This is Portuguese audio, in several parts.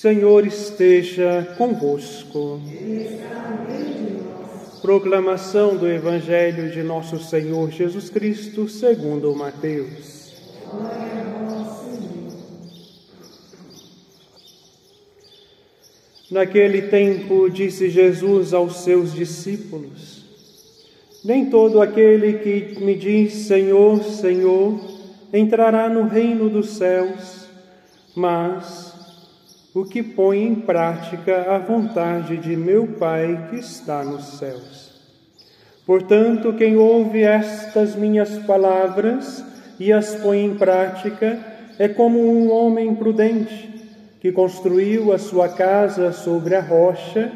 Senhor esteja convosco. Proclamação do Evangelho de nosso Senhor Jesus Cristo, segundo Mateus. Naquele tempo disse Jesus aos seus discípulos: Nem todo aquele que me diz Senhor, Senhor, entrará no reino dos céus, mas o que põe em prática a vontade de meu Pai que está nos céus. Portanto, quem ouve estas minhas palavras e as põe em prática é como um homem prudente que construiu a sua casa sobre a rocha,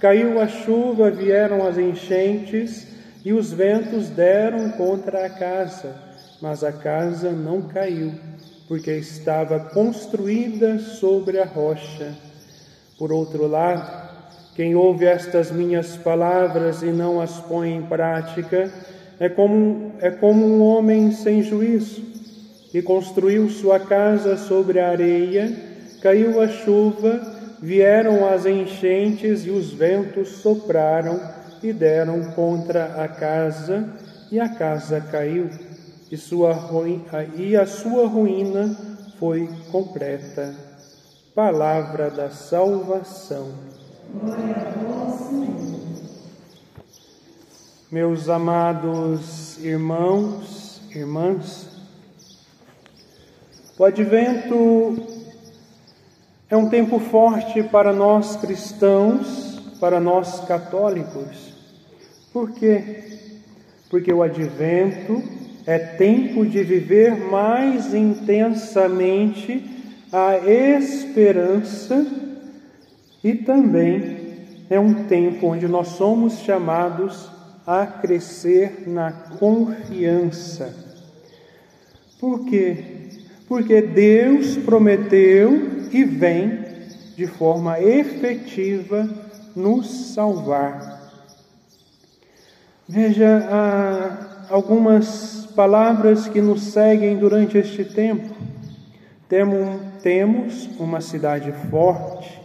caiu a chuva, vieram as enchentes e os ventos deram contra a casa, mas a casa não caiu porque estava construída sobre a rocha. Por outro lado, quem ouve estas minhas palavras e não as põe em prática é como, é como um homem sem juízo que construiu sua casa sobre a areia, caiu a chuva, vieram as enchentes e os ventos sopraram e deram contra a casa, e a casa caiu e, sua ruína, e a sua ruína foi completa. Palavra da salvação. Meus amados irmãos, irmãs, o advento é um tempo forte para nós cristãos, para nós católicos. Por quê? Porque o advento é tempo de viver mais intensamente a esperança e também é um tempo onde nós somos chamados a crescer na confiança. Por quê? Porque Deus prometeu e vem de forma efetiva nos salvar. Veja algumas palavras que nos seguem durante este tempo. Temos uma cidade forte.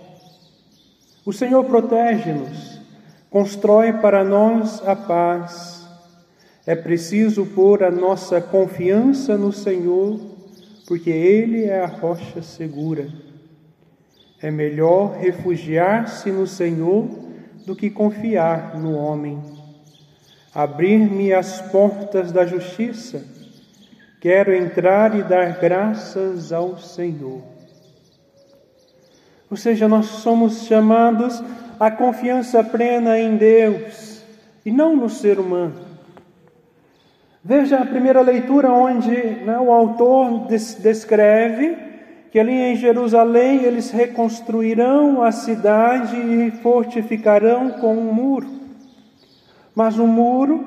O Senhor protege-nos, constrói para nós a paz. É preciso pôr a nossa confiança no Senhor, porque Ele é a rocha segura. É melhor refugiar-se no Senhor do que confiar no homem. Abrir-me as portas da justiça. Quero entrar e dar graças ao Senhor. Ou seja, nós somos chamados à confiança plena em Deus e não no ser humano. Veja a primeira leitura, onde né, o autor descreve que ali em Jerusalém eles reconstruirão a cidade e fortificarão com um muro mas um muro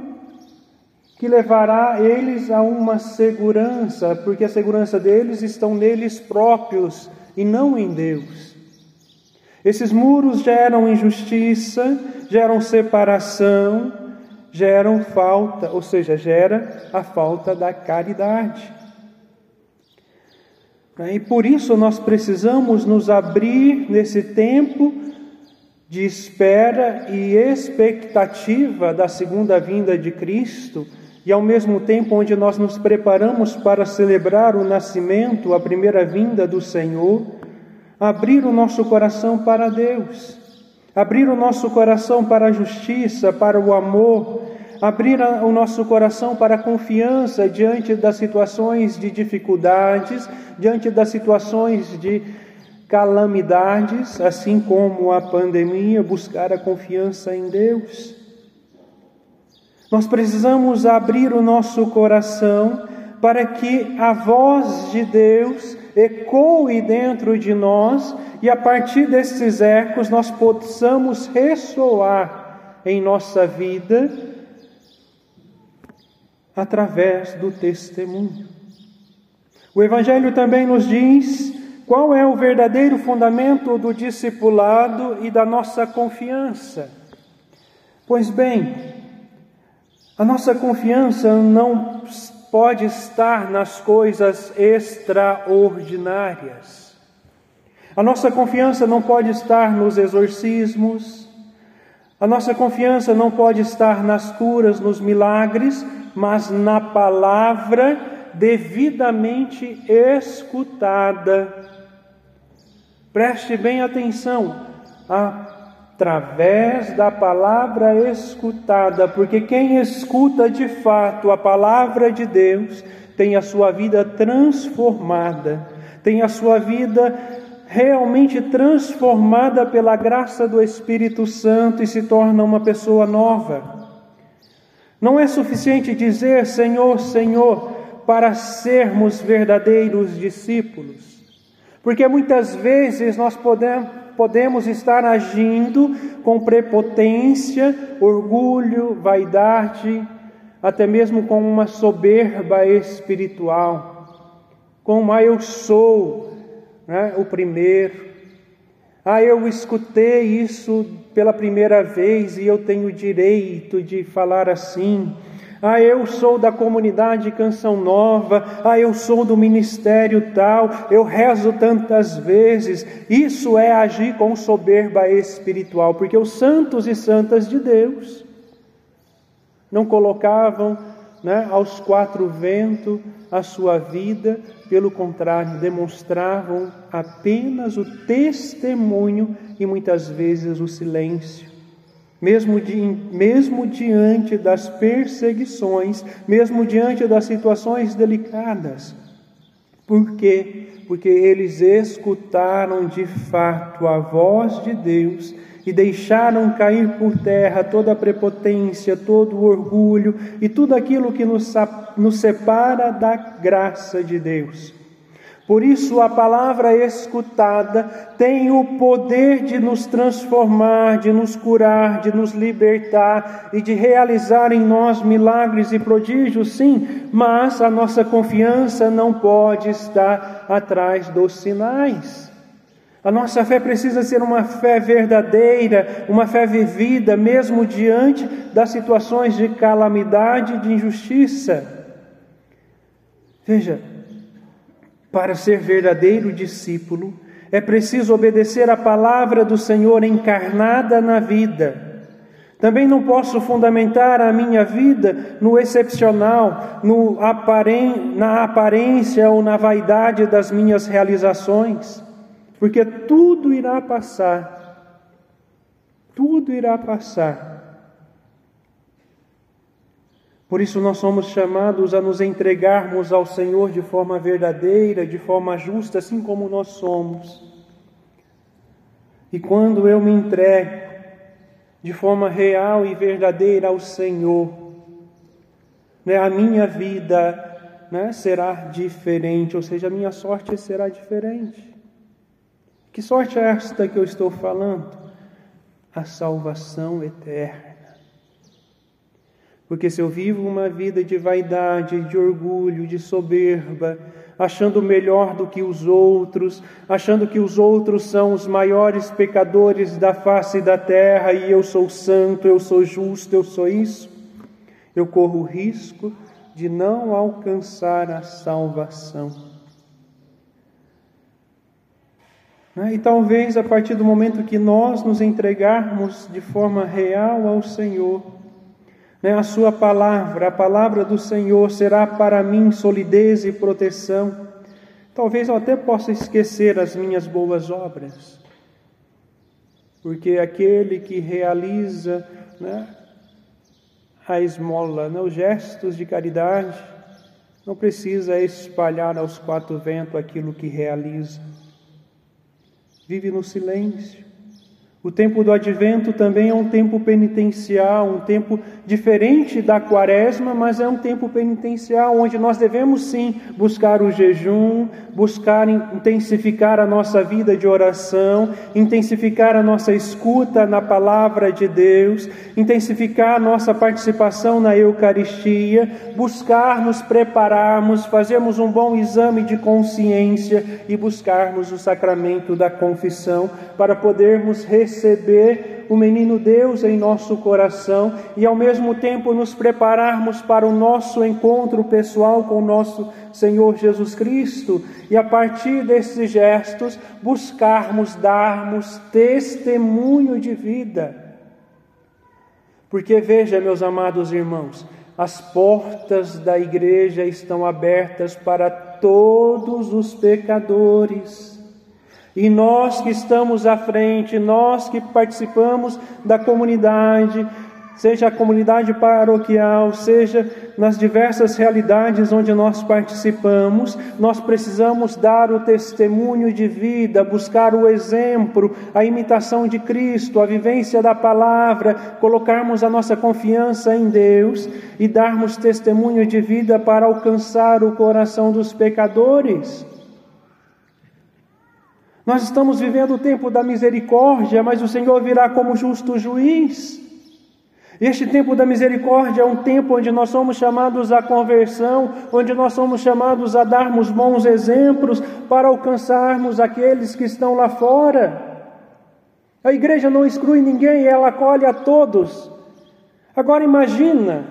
que levará eles a uma segurança, porque a segurança deles estão neles próprios e não em Deus. Esses muros geram injustiça, geram separação, geram falta, ou seja, gera a falta da caridade. E por isso nós precisamos nos abrir nesse tempo de espera e expectativa da segunda vinda de Cristo, e ao mesmo tempo onde nós nos preparamos para celebrar o nascimento, a primeira vinda do Senhor, abrir o nosso coração para Deus, abrir o nosso coração para a justiça, para o amor, abrir o nosso coração para a confiança diante das situações de dificuldades, diante das situações de calamidades, assim como a pandemia, buscar a confiança em Deus. Nós precisamos abrir o nosso coração para que a voz de Deus ecoe dentro de nós e a partir desses ecos nós possamos ressoar em nossa vida através do testemunho. O Evangelho também nos diz qual é o verdadeiro fundamento do discipulado e da nossa confiança? Pois bem, a nossa confiança não pode estar nas coisas extraordinárias. A nossa confiança não pode estar nos exorcismos, a nossa confiança não pode estar nas curas, nos milagres, mas na palavra devidamente escutada. Preste bem atenção, através da palavra escutada, porque quem escuta de fato a palavra de Deus tem a sua vida transformada, tem a sua vida realmente transformada pela graça do Espírito Santo e se torna uma pessoa nova. Não é suficiente dizer Senhor, Senhor, para sermos verdadeiros discípulos, porque muitas vezes nós podemos, estar agindo com prepotência, orgulho, vaidade, até mesmo com uma soberba espiritual, com uma eu sou né, o primeiro. Ah, eu escutei isso pela primeira vez e eu tenho o direito de falar assim. Ah, eu sou da comunidade Canção Nova. Ah, eu sou do ministério tal. Eu rezo tantas vezes. Isso é agir com soberba espiritual, porque os santos e santas de Deus não colocavam né, aos quatro ventos a sua vida, pelo contrário, demonstravam apenas o testemunho e muitas vezes o silêncio. Mesmo, mesmo diante das perseguições, mesmo diante das situações delicadas. Por quê? Porque eles escutaram de fato a voz de Deus e deixaram cair por terra toda a prepotência, todo o orgulho e tudo aquilo que nos, nos separa da graça de Deus. Por isso, a palavra escutada tem o poder de nos transformar, de nos curar, de nos libertar e de realizar em nós milagres e prodígios, sim, mas a nossa confiança não pode estar atrás dos sinais. A nossa fé precisa ser uma fé verdadeira, uma fé vivida, mesmo diante das situações de calamidade e de injustiça. Veja, para ser verdadeiro discípulo, é preciso obedecer a palavra do Senhor encarnada na vida. Também não posso fundamentar a minha vida no excepcional, no aparen na aparência ou na vaidade das minhas realizações, porque tudo irá passar. Tudo irá passar. Por isso, nós somos chamados a nos entregarmos ao Senhor de forma verdadeira, de forma justa, assim como nós somos. E quando eu me entrego de forma real e verdadeira ao Senhor, né, a minha vida né, será diferente, ou seja, a minha sorte será diferente. Que sorte é esta que eu estou falando? A salvação eterna. Porque se eu vivo uma vida de vaidade, de orgulho, de soberba, achando melhor do que os outros, achando que os outros são os maiores pecadores da face da terra e eu sou santo, eu sou justo, eu sou isso, eu corro o risco de não alcançar a salvação. Né? E talvez a partir do momento que nós nos entregarmos de forma real ao Senhor? A Sua palavra, a palavra do Senhor, será para mim solidez e proteção. Talvez eu até possa esquecer as minhas boas obras, porque aquele que realiza né, a esmola, né, os gestos de caridade, não precisa espalhar aos quatro ventos aquilo que realiza. Vive no silêncio, o tempo do advento também é um tempo penitencial, um tempo diferente da quaresma, mas é um tempo penitencial onde nós devemos sim buscar o jejum, buscar intensificar a nossa vida de oração, intensificar a nossa escuta na palavra de Deus, intensificar a nossa participação na Eucaristia, buscar nos prepararmos, fazermos um bom exame de consciência e buscarmos o sacramento da confissão para podermos receber receber o menino Deus em nosso coração e ao mesmo tempo nos prepararmos para o nosso encontro pessoal com o nosso Senhor Jesus Cristo e a partir desses gestos buscarmos darmos testemunho de vida. Porque veja, meus amados irmãos, as portas da igreja estão abertas para todos os pecadores. E nós que estamos à frente, nós que participamos da comunidade, seja a comunidade paroquial, seja nas diversas realidades onde nós participamos, nós precisamos dar o testemunho de vida, buscar o exemplo, a imitação de Cristo, a vivência da palavra, colocarmos a nossa confiança em Deus e darmos testemunho de vida para alcançar o coração dos pecadores. Nós estamos vivendo o tempo da misericórdia, mas o Senhor virá como justo juiz. Este tempo da misericórdia é um tempo onde nós somos chamados à conversão, onde nós somos chamados a darmos bons exemplos para alcançarmos aqueles que estão lá fora. A igreja não exclui ninguém, ela acolhe a todos. Agora imagina,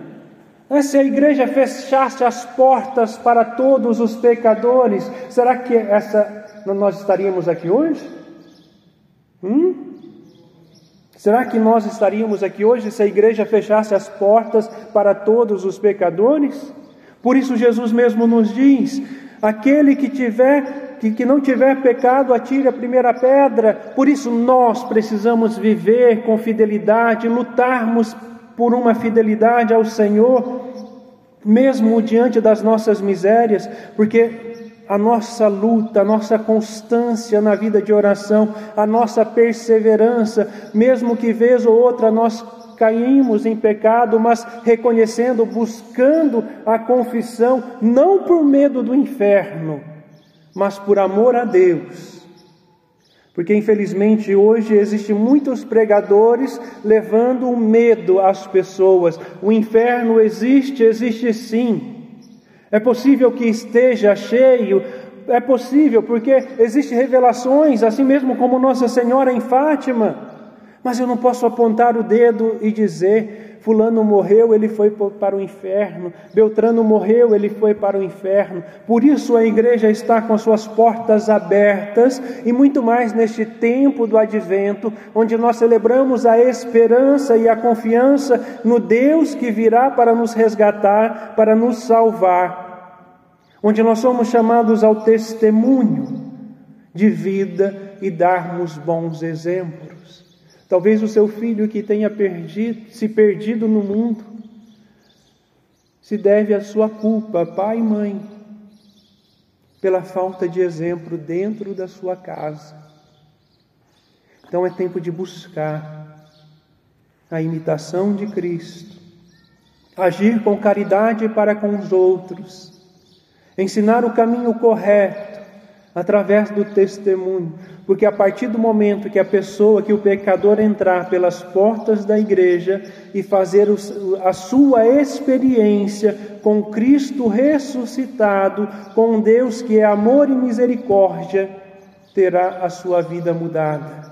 né, se a igreja fechasse as portas para todos os pecadores, será que essa nós estaríamos aqui hoje? Hum? Será que nós estaríamos aqui hoje se a igreja fechasse as portas para todos os pecadores? Por isso Jesus mesmo nos diz: aquele que tiver que, que não tiver pecado, atire a primeira pedra. Por isso nós precisamos viver com fidelidade, lutarmos por uma fidelidade ao Senhor, mesmo diante das nossas misérias, porque a nossa luta, a nossa constância na vida de oração, a nossa perseverança, mesmo que vez ou outra nós caímos em pecado, mas reconhecendo, buscando a confissão, não por medo do inferno, mas por amor a Deus. Porque infelizmente hoje existem muitos pregadores levando o medo às pessoas. O inferno existe, existe sim. É possível que esteja cheio, é possível, porque existem revelações, assim mesmo como Nossa Senhora em Fátima. Mas eu não posso apontar o dedo e dizer: Fulano morreu, ele foi para o inferno, Beltrano morreu, ele foi para o inferno. Por isso a igreja está com suas portas abertas e muito mais neste tempo do advento, onde nós celebramos a esperança e a confiança no Deus que virá para nos resgatar, para nos salvar. Onde nós somos chamados ao testemunho de vida e darmos bons exemplos. Talvez o seu filho que tenha perdido, se perdido no mundo, se deve à sua culpa, pai e mãe, pela falta de exemplo dentro da sua casa. Então é tempo de buscar a imitação de Cristo, agir com caridade para com os outros, ensinar o caminho correto através do testemunho, porque a partir do momento que a pessoa, que o pecador entrar pelas portas da igreja e fazer a sua experiência com Cristo ressuscitado, com Deus que é amor e misericórdia, terá a sua vida mudada.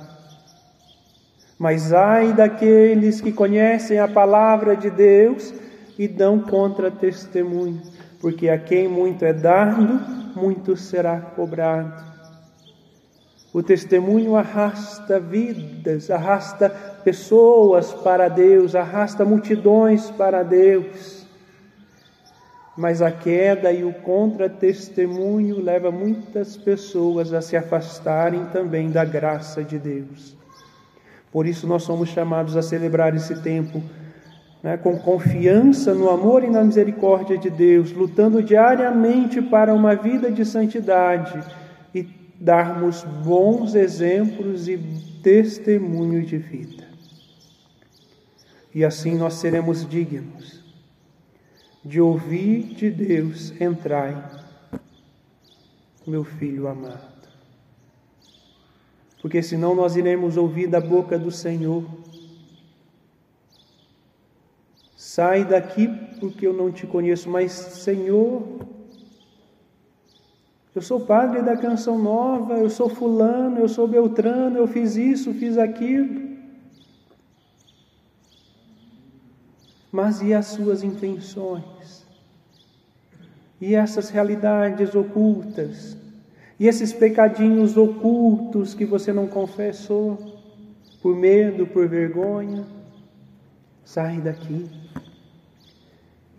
Mas ai daqueles que conhecem a palavra de Deus e dão contra testemunho, porque a quem muito é dado, muito será cobrado. O testemunho arrasta vidas, arrasta pessoas para Deus, arrasta multidões para Deus. Mas a queda e o contra-testemunho leva muitas pessoas a se afastarem também da graça de Deus. Por isso nós somos chamados a celebrar esse tempo né, com confiança no amor e na misericórdia de Deus, lutando diariamente para uma vida de santidade e darmos bons exemplos e testemunho de vida. E assim nós seremos dignos de ouvir de Deus: entrai, meu filho amado. Porque senão nós iremos ouvir da boca do Senhor: Sai daqui porque eu não te conheço, mas Senhor, eu sou padre da canção nova, eu sou fulano, eu sou beltrano, eu fiz isso, fiz aquilo. Mas e as suas intenções? E essas realidades ocultas? E esses pecadinhos ocultos que você não confessou por medo, por vergonha? Sai daqui.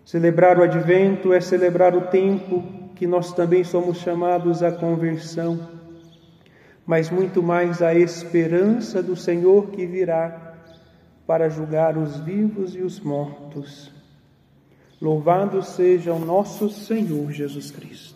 Celebrar o advento é celebrar o tempo que nós também somos chamados à conversão, mas muito mais a esperança do Senhor que virá para julgar os vivos e os mortos. Louvado seja o nosso Senhor Jesus Cristo.